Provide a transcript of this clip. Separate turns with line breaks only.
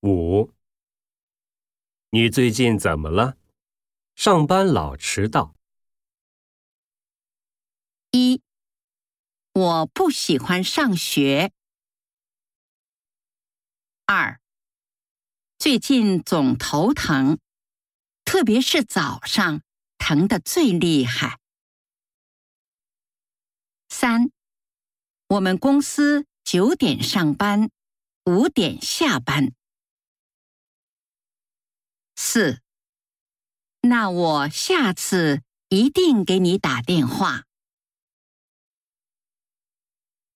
五，你最近怎么了？上班老迟到。
一，我不喜欢上学。二，最近总头疼，特别是早上，疼得最厉害。三，我们公司九点上班，五点下班。四，那我下次一定给你打电话。